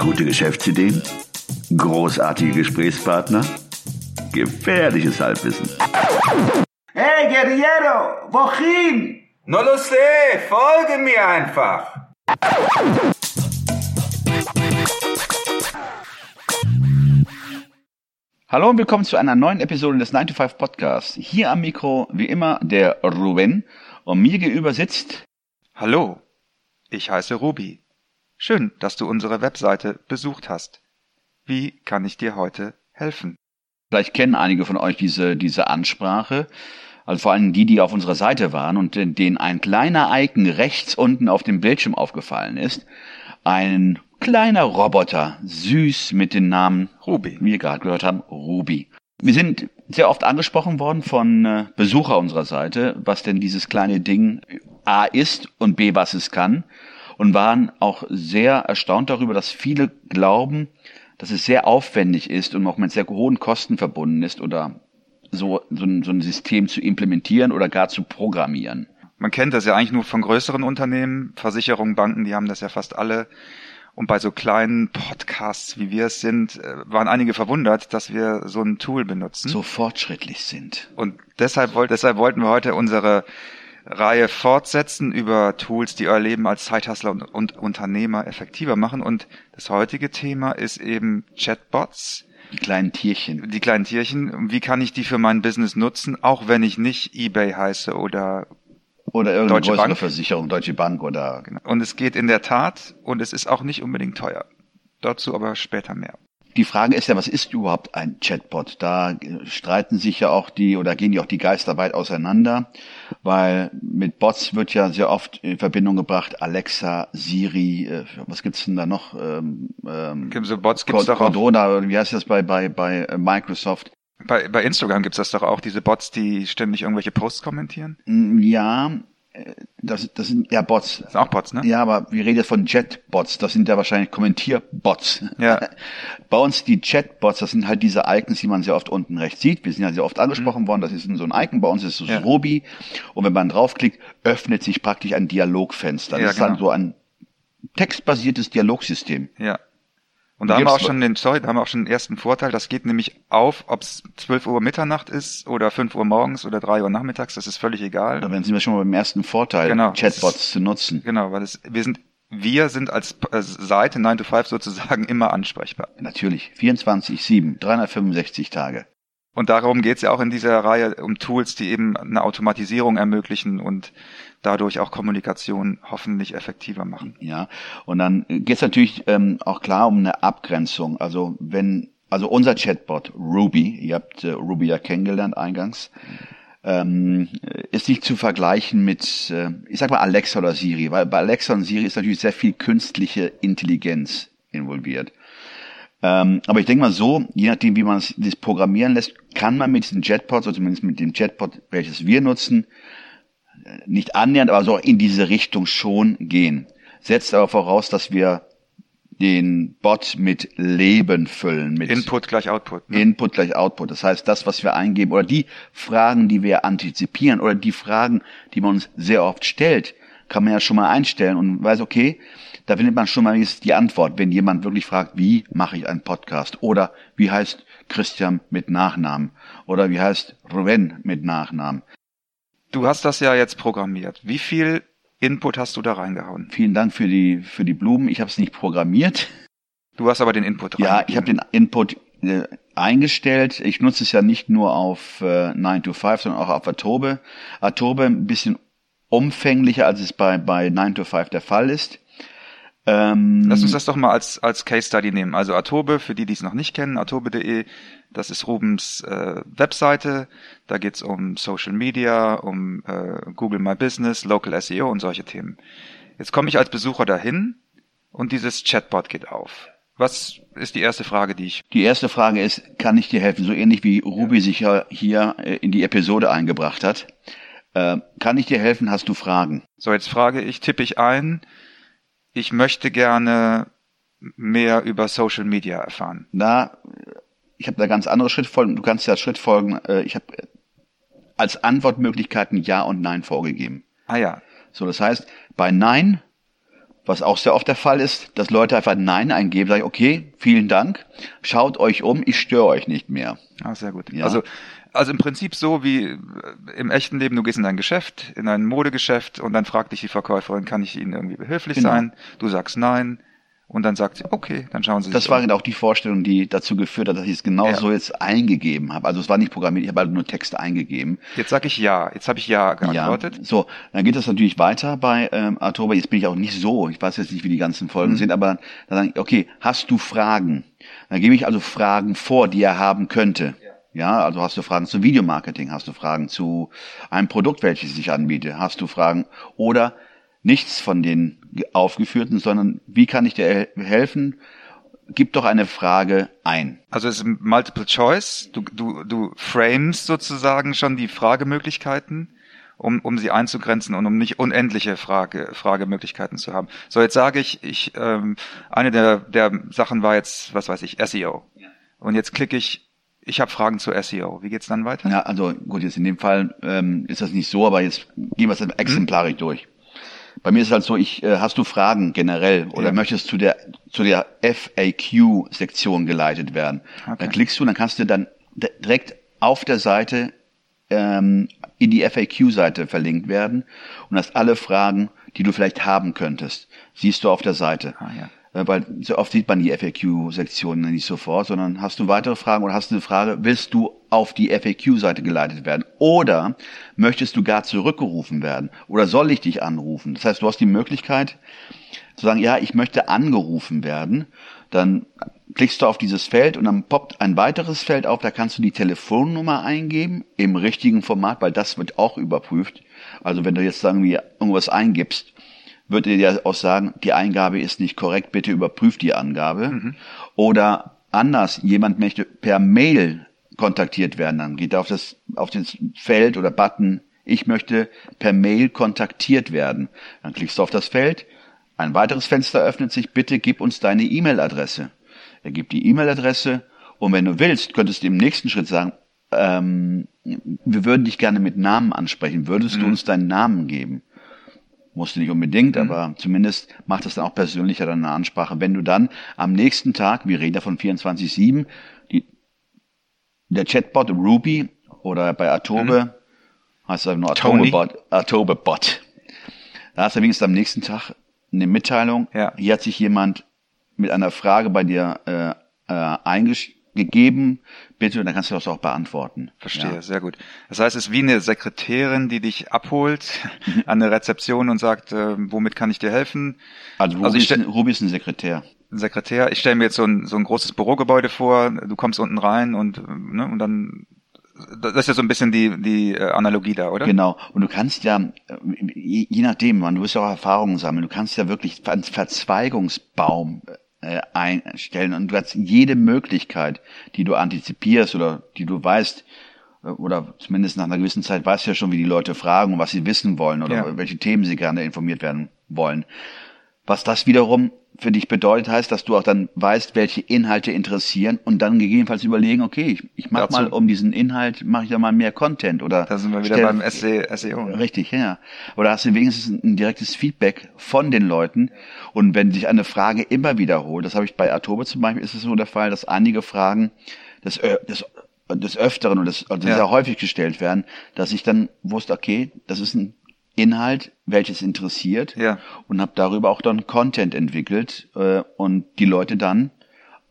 Gute Geschäftsideen? Großartige Gesprächspartner? Gefährliches Halbwissen. Hey Guerriero, wohin? No lo sé, folge mir einfach. Hallo und willkommen zu einer neuen Episode des 9 to 5 Podcasts. Hier am Mikro, wie immer, der Ruben und mir gegenüber sitzt. Hallo, ich heiße Ruby. Schön, dass du unsere Webseite besucht hast. Wie kann ich dir heute helfen? Vielleicht kennen einige von euch diese, diese Ansprache. Also vor allem die, die auf unserer Seite waren und denen ein kleiner Icon rechts unten auf dem Bildschirm aufgefallen ist. Ein kleiner Roboter, süß mit dem Namen Ruby, wie wir gerade gehört haben, Ruby. Wir sind sehr oft angesprochen worden von äh, Besucher unserer Seite, was denn dieses kleine Ding A ist und B, was es kann. Und waren auch sehr erstaunt darüber, dass viele glauben, dass es sehr aufwendig ist und auch mit sehr hohen Kosten verbunden ist oder so, so, ein, so ein System zu implementieren oder gar zu programmieren. Man kennt das ja eigentlich nur von größeren Unternehmen, Versicherungen, Banken, die haben das ja fast alle. Und bei so kleinen Podcasts, wie wir es sind, äh, waren einige verwundert, dass wir so ein Tool benutzen. So fortschrittlich sind. Und deshalb, deshalb wollten wir heute unsere Reihe fortsetzen über Tools, die euer Leben als Zeithustler und, und Unternehmer effektiver machen. Und das heutige Thema ist eben Chatbots. Die kleinen Tierchen. Die kleinen Tierchen. Wie kann ich die für mein Business nutzen, auch wenn ich nicht eBay heiße oder oder irgendeine Deutsche Bank. Versicherung, Deutsche Bank oder Genau. Und es geht in der Tat und es ist auch nicht unbedingt teuer. Dazu aber später mehr. Die Frage ist ja, was ist überhaupt ein Chatbot? Da streiten sich ja auch die oder gehen ja auch die Geister weit auseinander, weil mit Bots wird ja sehr oft in Verbindung gebracht Alexa, Siri, äh, was gibt's denn da noch? Ähm, ähm, so Bots gibt's doch auch. Cordona, wie heißt das bei bei bei äh, Microsoft? Bei, bei Instagram gibt's das doch auch, diese Bots, die ständig irgendwelche Posts kommentieren. Mm, Ja, das, das sind ja Bots. Das sind auch Bots, ne? Ja, aber wir reden jetzt von Chatbots. Das sind ja wahrscheinlich Kommentierbots. Ja. Bei uns die Chatbots, das sind halt diese Icons, die man sehr oft unten rechts sieht. Wir sind ja sehr oft angesprochen worden. Das ist so ein Icon. Bei uns ist es Ja. Ruby. Und wenn man draufklickt, öffnet sich praktisch ein Dialogfenster. Das Ja, ist dann genau. so ein textbasiertes Dialogsystem. Ja. Und da haben wir auch schon den, sorry, da haben wir auch schon den ersten Vorteil. Das geht nämlich auf, ob es 12 Uhr Mitternacht ist oder 5 Uhr morgens oder 3 Uhr nachmittags. Das ist völlig egal. Da sind wir schon mal beim ersten Vorteil, Genau. Chatbots zu nutzen. Genau, weil es, wir sind, wir sind als äh, Seite 9 to 5 sozusagen immer ansprechbar. Natürlich. 24-7, 365 Tage. Und darum geht's ja auch in dieser Reihe um Tools, die eben eine Automatisierung ermöglichen und dadurch auch Kommunikation hoffentlich effektiver machen. Ja, und dann geht es natürlich ähm, auch klar um eine Abgrenzung. Also wenn, also unser Chatbot Ruby, ihr habt äh, Ruby ja kennengelernt eingangs, ähm, ist nicht zu vergleichen mit, äh, ich sag mal Alexa oder Siri, weil bei Alexa und Siri ist natürlich sehr viel künstliche Intelligenz involviert. Ähm, aber ich denke mal so, je nachdem, wie man es das programmieren lässt, kann man mit diesen Chatbots, oder zumindest mit dem Chatbot, welches wir nutzen, nicht annähernd, aber so in diese Richtung schon gehen. Setzt aber voraus, dass wir den Bot mit Leben füllen, mit Input gleich Output. Ne? Input gleich Output. Das heißt, das, was wir eingeben oder die Fragen, die wir antizipieren oder die Fragen, die man uns sehr oft stellt, kann man ja schon mal einstellen und weiß, okay, da findet man schon mal die Antwort, wenn jemand wirklich fragt, wie mache ich einen Podcast oder wie heißt Christian mit Nachnamen oder wie heißt Ruben mit Nachnamen. Du hast das ja jetzt programmiert. Wie viel Input hast du da reingehauen? Vielen Dank für die für die Blumen. Ich habe es nicht programmiert. Du hast aber den Input Ja, ich habe den Input äh, eingestellt. Ich nutze es ja nicht nur auf äh, 9 to 5, sondern auch auf Adobe. Adobe ein bisschen umfänglicher, als es bei, bei 9 to 5 der Fall ist. Ähm, Lass uns das doch mal als, als Case Study nehmen. Also Atobe, für die, die es noch nicht kennen, atobe.de, das ist Rubens äh, Webseite. Da geht's um Social Media, um äh, Google My Business, Local SEO und solche Themen. Jetzt komme ich als Besucher dahin und dieses Chatbot geht auf. Was ist die erste Frage, die ich... die erste Frage ist, kann ich dir helfen? So ähnlich wie Ruby sich ja hier äh, in die Episode eingebracht hat. Äh, kann ich dir helfen? Hast du Fragen? So, jetzt frage ich, tippe ich ein, ich möchte gerne mehr über Social Media erfahren. Da, ich habe da ganz andere Schrittfolgen. Du kannst ja Schrittfolgen, äh, ich habe als Antwortmöglichkeiten Ja und Nein vorgegeben. Ah ja, So, das heißt, bei Nein, Was auch sehr oft der Fall ist, dass Leute einfach Nein eingeben, sagen, okay, vielen Dank, schaut euch um, ich störe euch nicht mehr. Ah, sehr gut. Ja. Also, also im Prinzip so wie äh, im echten Leben, du gehst in dein Geschäft, in ein Modegeschäft und dann fragt dich die Verkäuferin, kann ich Ihnen irgendwie behilflich Genau. sein? Du sagst nein und dann sagt sie, okay, dann schauen Sie Das sich war um. genau auch die Vorstellung, die dazu geführt hat, dass ich es genau Ja. so jetzt eingegeben habe. Also es war nicht programmiert, ich habe halt nur Texte eingegeben. Jetzt sage ich ja, jetzt habe ich ja geantwortet. Ja, so, dann geht es natürlich weiter bei ähm, Artoba. Jetzt bin ich auch nicht so, ich weiß jetzt nicht, wie die ganzen Mhm. Folgen sind, aber dann sage ich, okay, hast du Fragen? Dann gebe ich also Fragen vor, die er haben könnte. Ja, also hast du Fragen zu Videomarketing, hast du Fragen zu einem Produkt, welches ich anbiete, hast du Fragen oder nichts von den ge- aufgeführten, sondern wie kann ich dir hel- helfen? Gib doch eine Frage ein. Also es ist Multiple Choice. Du, du, du frames sozusagen schon die Fragemöglichkeiten, um, um sie einzugrenzen und um nicht unendliche Frage, Fragemöglichkeiten zu haben. So, jetzt sage ich, ich ähm, eine der, der Sachen war jetzt, was weiß ich, SEO. Und jetzt klicke ich, ich habe Fragen zu SEO. Wie geht's dann weiter? Ja, also gut, jetzt in dem Fall ähm, ist das nicht so, aber jetzt gehen wir es exemplarisch durch. Bei mir ist es halt so, ich, äh, hast du Fragen generell oder Ja. möchtest zu der zu der FAQ-Sektion geleitet werden? Okay. Dann klickst du, dann kannst du dann di- direkt auf der Seite ähm, in die FAQ-Seite verlinkt werden und hast alle Fragen, die du vielleicht haben könntest, siehst du auf der Seite. Ah, ja. Äh, Weil so oft sieht man die FAQ-Sektion nicht sofort, sondern hast du weitere Fragen oder hast du eine Frage, willst du auf die FAQ-Seite geleitet werden? Oder möchtest du gar zurückgerufen werden? Oder soll ich dich anrufen? Das heißt, du hast die Möglichkeit zu sagen, ja, ich möchte angerufen werden. Dann klickst du auf dieses Feld und dann poppt ein weiteres Feld auf, da kannst du die Telefonnummer eingeben im richtigen Format, weil das wird auch überprüft. Also wenn du jetzt irgendwie irgendwas eingibst, wird dir auch sagen, die Eingabe ist nicht korrekt, bitte überprüf die Angabe. Oder anders, jemand möchte per Mail kontaktiert werden, dann geht er auf das, auf das Feld oder Button, ich möchte per Mail kontaktiert werden. Dann klickst du auf das Feld, ein weiteres Fenster öffnet sich, bitte gib uns deine E-Mail-Adresse. Er gibt die E-Mail-Adresse und wenn du willst, könntest du im nächsten Schritt sagen, ähm, wir würden dich gerne mit Namen ansprechen, würdest du uns deinen Namen geben? Musst du nicht unbedingt, aber zumindest macht es dann auch persönlicher dann eine Ansprache. Wenn du dann am nächsten Tag, wir reden da von 24-7, die, der Chatbot Ruby oder bei Atobe heißt es nur. Atobebot, Atobebot. Da hast du wenigstens am nächsten Tag eine Mitteilung. Ja. Hier hat sich jemand mit einer Frage bei dir äh, äh, eingegeben. Bitte, dann kannst du das auch beantworten. Verstehe, Ja. sehr gut. Das heißt, es ist wie eine Sekretärin, die dich abholt an der Rezeption und sagt, äh, womit kann ich dir helfen? Also Ruby, Also ich ist, ein, Ruby ist ein Sekretär. Ein Sekretär. Ich stelle mir jetzt so ein, so ein großes Bürogebäude vor, du kommst unten rein und, äh, ne, und dann, das ist ja so ein bisschen die, die äh, Analogie da, oder? Genau. Und du kannst ja, äh, je, je nachdem, man, du wirst ja auch Erfahrungen sammeln, du kannst ja wirklich einen Verzweigungsbaum äh, einstellen und du hast jede Möglichkeit, die du antizipierst oder die du weißt, äh, oder zumindest nach einer gewissen Zeit weißt du ja schon, wie die Leute fragen und was sie wissen wollen oder Ja. welche Themen sie gerne informiert werden wollen. Was das wiederum für dich bedeutet, heißt, dass du auch dann weißt, welche Inhalte interessieren und dann gegebenenfalls überlegen, okay, ich, ich mache mal um diesen Inhalt, mache ich da mal mehr Content oder Da sind wir wieder beim SE, SEO. ne? Richtig, ja. Oder hast du wenigstens ein direktes Feedback von den Leuten und wenn sich eine Frage immer wiederholt, das habe ich bei Atobe zum Beispiel, ist es so der Fall, dass einige Fragen des, Ö- des, des Öfteren und des, also Ja. sehr häufig gestellt werden, dass ich dann wusste, okay, das ist ein Inhalt, welches interessiert Ja. und habe darüber auch dann Content entwickelt äh, und die Leute dann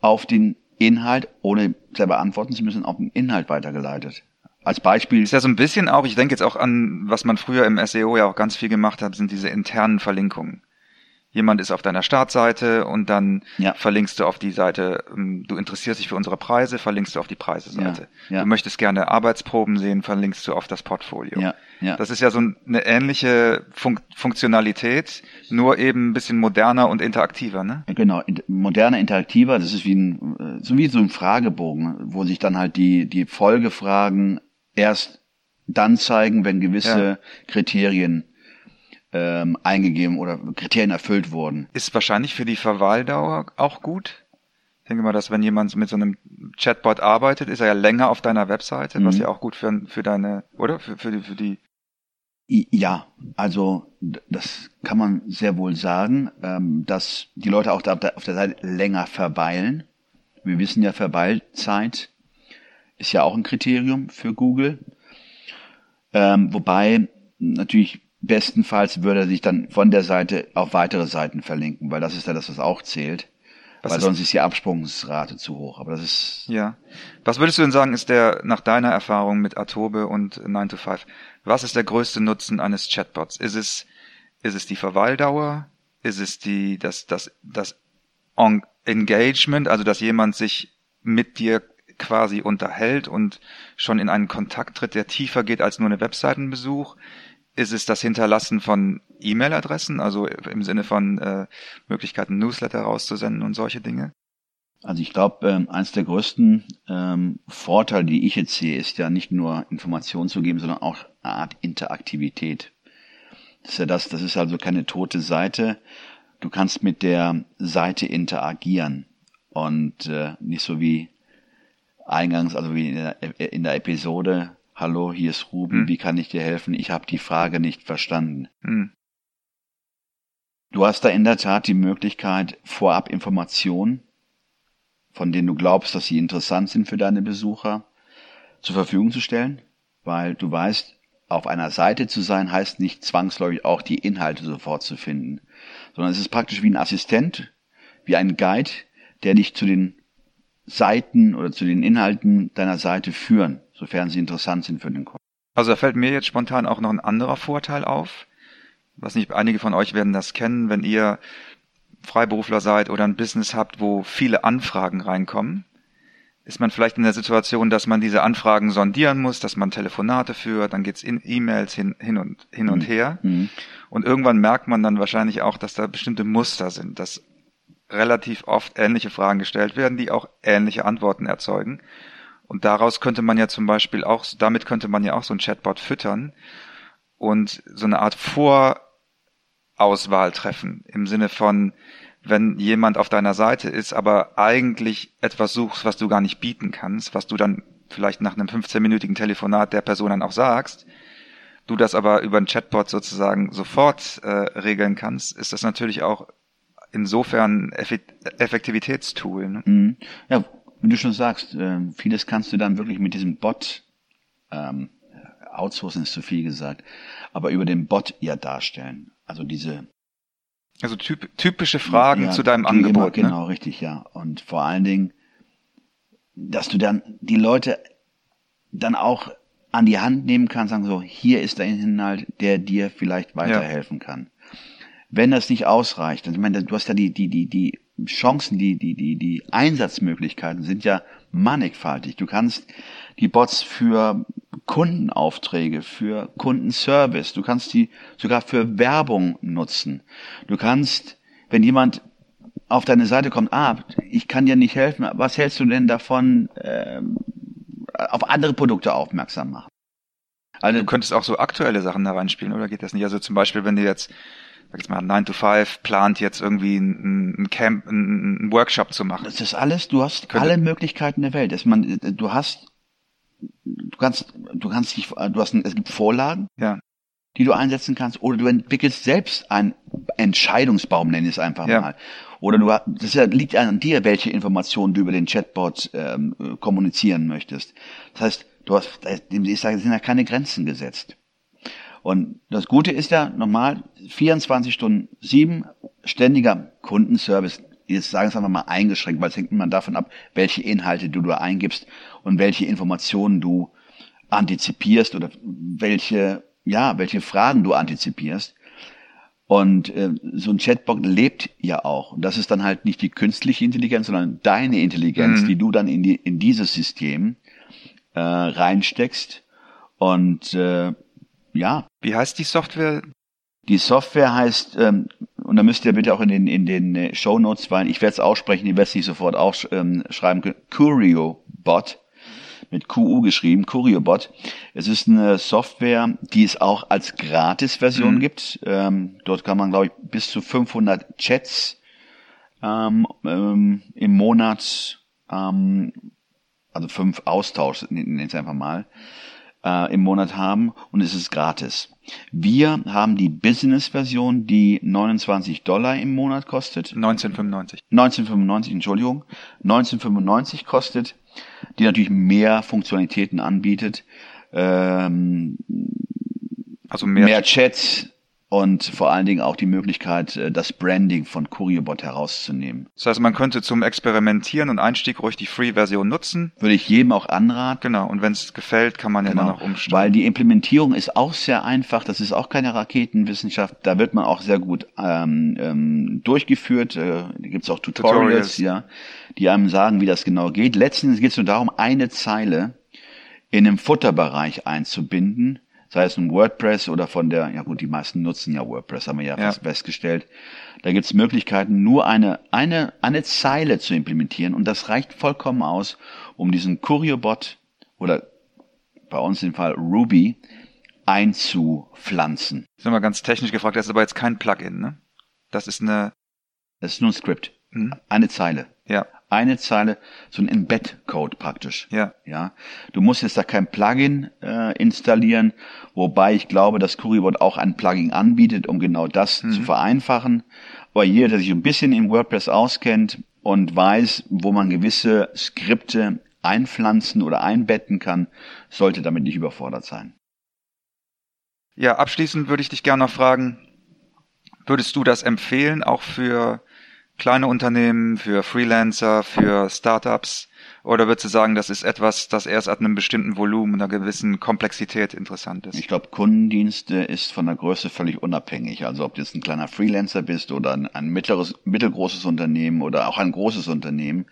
auf den Inhalt, ohne selber antworten zu müssen, auf den Inhalt weitergeleitet. Als Beispiel Ist ja so ein bisschen auch, ich denke jetzt auch an, was man früher im SEO ja auch ganz viel gemacht hat, sind diese internen Verlinkungen. Jemand ist auf deiner Startseite und dann Ja. verlinkst du auf die Seite, ähm, du interessierst dich für unsere Preise, verlinkst du auf die Preiseseite. Ja, ja. Du möchtest gerne Arbeitsproben sehen, verlinkst du auf das Portfolio. Ja, ja. Das ist ja so eine ähnliche Funk Funktionalität, nur eben ein bisschen moderner und interaktiver, ne? Genau, in- moderner, interaktiver, das ist wie ein, äh, so wie so ein Fragebogen, wo sich dann halt die, die Folgefragen erst dann zeigen, wenn gewisse. Kriterien ähm, eingegeben oder Kriterien erfüllt wurden. Ist wahrscheinlich für die Verweildauer auch gut. Ich denke mal, dass wenn jemand mit so einem Chatbot arbeitet, ist er ja länger auf deiner Webseite, was Mhm. ja auch gut für, für deine, oder? Für, für, die, für die Ja, also das kann man sehr wohl sagen, ähm, dass die Leute auch da auf der Seite länger verweilen. Wir wissen ja, Verweilzeit ist ja auch ein Kriterium für Google. Ähm, wobei natürlich bestenfalls würde er sich dann von der Seite auf weitere Seiten verlinken, weil das ist ja das, was auch zählt. Was weil ist, sonst ist die Absprungsrate zu hoch. Aber das ist. Ja. Was würdest du denn sagen, ist der, nach deiner Erfahrung mit Atobe und 9 to 5, was ist der größte Nutzen eines Chatbots? Ist es, ist es die Verweildauer? Ist es die, das, das, das Engagement, also dass jemand sich mit dir quasi unterhält und schon in einen Kontakt tritt, der tiefer geht als nur eine Webseitenbesuch? Ist es das Hinterlassen von E-Mail-Adressen, also im Sinne von äh, Möglichkeiten, Newsletter rauszusenden und solche Dinge? Also ich glaube, ähm, eines der größten ähm, Vorteile, die ich jetzt sehe, ist ja nicht nur Informationen zu geben, sondern auch eine Art Interaktivität. Das ist ja das, das ist also keine tote Seite. Du kannst mit der Seite interagieren und äh, nicht so wie eingangs, also wie in der, in der Episode, hallo, hier ist Ruben, hm. wie kann ich dir helfen? Ich habe die Frage nicht verstanden. Hm. Du hast da in der Tat die Möglichkeit, vorab Informationen, von denen du glaubst, dass sie interessant sind für deine Besucher, zur Verfügung zu stellen, weil du weißt, auf einer Seite zu sein heißt nicht zwangsläufig auch die Inhalte sofort zu finden, sondern es ist praktisch wie ein Assistent, wie ein Guide, der dich zu den Seiten oder zu den Inhalten deiner Seite führen, sofern sie interessant sind für den Kunden. Also da fällt mir jetzt spontan auch noch ein anderer Vorteil auf. Was nicht, einige von euch werden das kennen, wenn ihr Freiberufler seid oder ein Business habt, wo viele Anfragen reinkommen, ist man vielleicht in der Situation, dass man diese Anfragen sondieren muss, dass man Telefonate führt, dann geht's in E-Mails hin, hin und hin mhm. und her. Mhm. Und irgendwann merkt man dann wahrscheinlich auch, dass da bestimmte Muster sind, dass relativ oft ähnliche Fragen gestellt werden, die auch ähnliche Antworten erzeugen. Und daraus könnte man ja zum Beispiel auch, damit könnte man ja auch so ein Chatbot füttern und so eine Art Vorauswahl treffen im Sinne von, wenn jemand auf deiner Seite ist, aber eigentlich etwas suchst, was du gar nicht bieten kannst, was du dann vielleicht nach einem 15-minütigen Telefonat der Person dann auch sagst, du das aber über ein Chatbot sozusagen sofort äh, regeln kannst, ist das natürlich auch insofern Effektivitätstool. Ne? Mhm. Ja, wie du schon sagst, äh, vieles kannst du dann wirklich mit diesem Bot ähm, outsourcen ist zu viel gesagt, aber über den Bot ja darstellen. Also diese also typ, typische Fragen ja, zu deinem Angebot. Immer, genau, ne? richtig, ja. Und vor allen Dingen, dass du dann die Leute dann auch an die Hand nehmen kannst, sagen so, hier ist ein Inhalt, der dir vielleicht weiterhelfen ja. kann wenn das nicht ausreicht, also ich meine, du hast ja die, die, die, die Chancen, die, die, die, die Einsatzmöglichkeiten sind ja mannigfaltig. Du kannst die Bots für Kundenaufträge, für Kundenservice, du kannst die sogar für Werbung nutzen. Du kannst, wenn jemand auf deine Seite kommt, ah, ich kann dir nicht helfen, was hältst du denn davon, ähm, auf andere Produkte aufmerksam machen? Also, du könntest auch so aktuelle Sachen da reinspielen, oder geht das nicht? Also zum Beispiel, wenn du jetzt sag jetzt mal, 9 to 5 plant jetzt irgendwie ein, ein Camp, ein, ein Workshop zu machen. Das ist alles, du hast Könnte. alle Möglichkeiten der Welt. man, du hast, du kannst, du kannst dich, du hast, es gibt Vorlagen. Ja. Die du einsetzen kannst, oder du entwickelst selbst einen Entscheidungsbaum, nenne ich es einfach ja. mal. Oder du, das liegt an dir, welche Informationen du über den Chatbot ähm, kommunizieren möchtest. Das heißt, du hast, ich sage, es sind ja keine Grenzen gesetzt. Und das Gute ist ja normal 24 Stunden sieben ständiger Kundenservice. Jetzt sagen wir es einfach mal eingeschränkt, weil es hängt immer davon ab, welche Inhalte du da eingibst und welche Informationen du antizipierst oder welche, ja, welche Fragen du antizipierst. Und äh, so ein Chatbot lebt ja auch. Und das ist dann halt nicht die künstliche Intelligenz, sondern deine Intelligenz, mhm. die du dann in, die, in dieses System äh, reinsteckst. Und äh, ja. Wie heißt die Software? Die Software heißt, ähm, und da müsst ihr bitte auch in den, in den äh, Show Notes, weil ich werde es aussprechen, ihr werdet es nicht sofort auch ähm, schreiben können, CurioBot, mit QU geschrieben, CurioBot. Es ist eine Software, die es auch als Gratis-Version mhm. gibt. Ähm, dort kann man, glaube ich, bis zu 500 Chats ähm, ähm, im Monat, ähm, also fünf Austausch, nenne ich es einfach mal, äh, im Monat haben und es ist gratis. Wir haben die Business-Version, die 29 Dollar im Monat kostet. 1995. 1995, Entschuldigung. 1995 kostet, die natürlich mehr Funktionalitäten anbietet. Ähm, Also mehr, mehr Chats und vor allen Dingen auch die Möglichkeit, äh, das Branding von CurioBot herauszunehmen. Das heißt, man könnte zum Experimentieren und Einstieg ruhig die Free-Version nutzen. Würde ich jedem auch anraten. Genau. Und wenn es gefällt, kann man ja immer noch umstellen. Weil die Implementierung ist auch sehr einfach. Das ist auch keine Raketenwissenschaft. Da wird man auch sehr gut ähm, ähm, durchgeführt. Äh, da gibt es auch Tutorials, Tutorials. ja, die einem sagen, wie das genau geht. Letztendlich geht es nur darum, eine Zeile in einem Futterbereich einzubinden, sei es ein WordPress oder von der, ja gut, die meisten nutzen ja WordPress, haben wir ja, Ja. fast festgestellt. Da gibt es Möglichkeiten, nur eine, eine, eine Zeile zu implementieren und das reicht vollkommen aus, um diesen CurioBot oder bei uns im Fall Ruby einzupflanzen. Ich sag mal ganz technisch gefragt, das ist aber jetzt kein Plugin, ne? Das ist eine, Das ist nur ein Skript. hm? Eine Zeile. ja, Eine Zeile, so ein Embed-Code praktisch. ja. Ja, du musst jetzt da kein Plugin äh, installieren, wobei ich glaube, dass Currybot auch ein Plugin anbietet, um genau das zu vereinfachen. Aber jeder, der sich ein bisschen in WordPress auskennt und weiß, wo man gewisse Skripte einpflanzen oder einbetten kann, sollte damit nicht überfordert sein. Ja, abschließend würde ich dich gerne noch fragen, würdest du das empfehlen, auch für kleine Unternehmen, für Freelancer, für Startups? Oder würdest du sagen, das ist etwas, das erst ab einem bestimmten Volumen, einer gewissen Komplexität interessant ist? Ich glaube, Kundendienste ist von der Größe völlig unabhängig. Also ob du jetzt ein kleiner Freelancer bist oder ein, ein mittleres, mittelgroßes Unternehmen oder auch ein großes Unternehmen,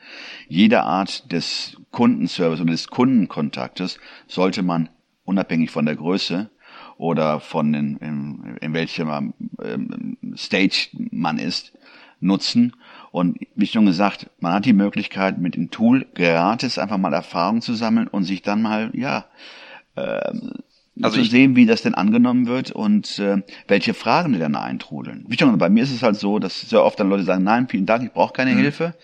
jede Art des Kundenservice oder des Kundenkontaktes sollte man unabhängig von der Größe oder von in, in, in welchem ähm, Stage man ist, nutzen. Und wie schon gesagt, man hat die Möglichkeit, mit dem Tool gratis einfach mal Erfahrung zu sammeln und sich dann mal, ja, ähm, Also zu ich- sehen, wie das denn angenommen wird und äh, welche Fragen die dann eintrudeln. Wie schon, bei mir ist es halt so, dass sehr oft dann Leute sagen, nein, vielen Dank, ich brauche keine Hilfe.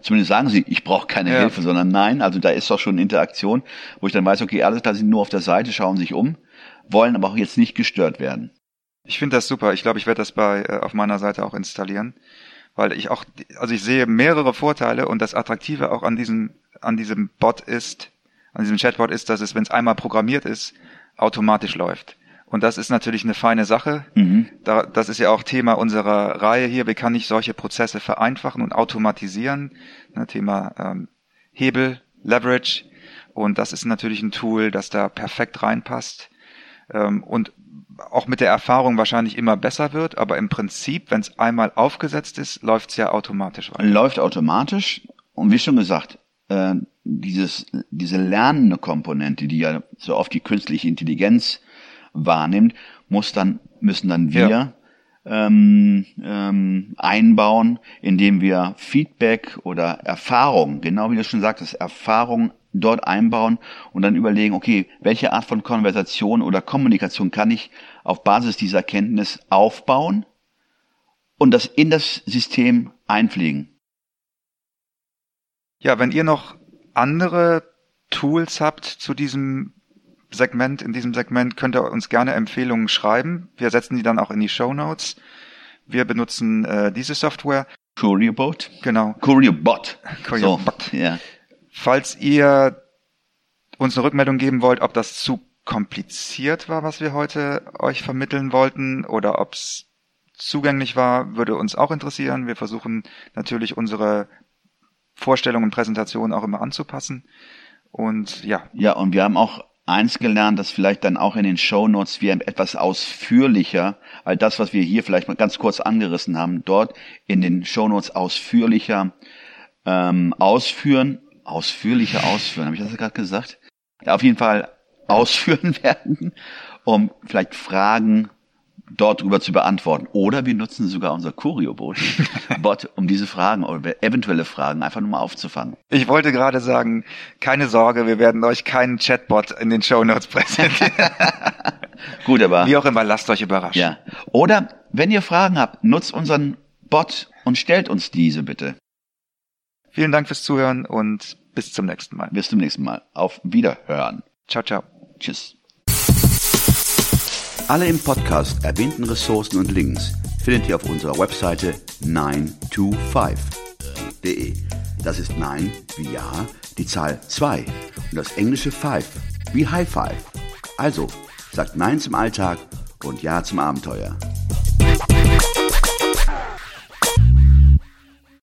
Zumindest sagen sie, ich brauche keine Mhm. Ja. Hilfe, sondern nein. Also da ist doch schon Interaktion, wo ich dann weiß, okay, alles klar, sie sind nur auf der Seite, schauen sich um, wollen aber auch jetzt nicht gestört werden. Ich finde das super. Ich glaube, ich werde das bei äh, auf meiner Seite auch installieren, weil ich auch, also ich sehe mehrere Vorteile und das Attraktive auch an diesem an diesem Bot ist, an diesem Chatbot ist, dass es, wenn es einmal programmiert ist, automatisch läuft. Und das ist natürlich eine feine Sache. Mhm. Da, das ist ja auch Thema unserer Reihe hier. Wie kann ich solche Prozesse vereinfachen und automatisieren? Ne, Thema ähm, Hebel, Leverage. Und das ist natürlich ein Tool, das da perfekt reinpasst. Ähm, und auch mit der Erfahrung wahrscheinlich immer besser wird. Aber im Prinzip, wenn es einmal aufgesetzt ist, läuft es ja automatisch weiter. läuft automatisch und wie schon gesagt, äh, dieses, diese lernende Komponente, die ja so oft die künstliche Intelligenz wahrnimmt, muss dann, müssen dann wir Ja. ähm, ähm, einbauen, indem wir Feedback oder Erfahrung, genau wie du schon sagtest, Erfahrung dort einbauen und dann überlegen, okay, welche Art von Konversation oder Kommunikation kann ich auf Basis dieser Kenntnis aufbauen und das in das System einpflegen. Ja, wenn ihr noch andere Tools habt zu diesem Segment, in diesem Segment, könnt ihr uns gerne Empfehlungen schreiben. Wir setzen die dann auch in die Show Notes. Wir benutzen äh, diese Software. Courierbot? Genau. Courier-Bot. Courier-Bot. So, ja. Falls ihr uns eine Rückmeldung geben wollt, ob das zu kompliziert war, was wir heute euch vermitteln wollten, oder ob es zugänglich war, würde uns auch interessieren. Wir versuchen natürlich unsere Vorstellungen und Präsentationen auch immer anzupassen. Und ja, Ja, und wir haben auch eins gelernt, dass vielleicht dann auch in den Shownotes wir etwas ausführlicher, all das, was wir hier vielleicht mal ganz kurz angerissen haben, dort in den Shownotes ausführlicher ähm, ausführen, ausführlicher ausführen, habe ich das gerade gesagt? Ja, auf jeden Fall ausführen werden, um vielleicht Fragen dort drüber zu beantworten. Oder wir nutzen sogar unser Curio-Bot, Bot, um diese Fragen oder eventuelle Fragen einfach nur mal aufzufangen. ich wollte gerade sagen, keine Sorge, wir werden euch keinen Chatbot in den Show Notes präsentieren. Gut, aber Wie auch immer, lasst euch überraschen. Ja. Oder wenn ihr Fragen habt, nutzt unseren Bot und stellt uns diese bitte. Vielen Dank fürs Zuhören und bis zum nächsten Mal. Bis zum nächsten Mal. Auf Wiederhören. Ciao, ciao. Tschüss. Alle im Podcast erwähnten Ressourcen und Links findet ihr auf unserer Webseite 925.de. Das ist 9 wie Ja, die Zahl 2 und das englische 5 wie High Five. Also, sagt Nein zum Alltag und Ja zum Abenteuer.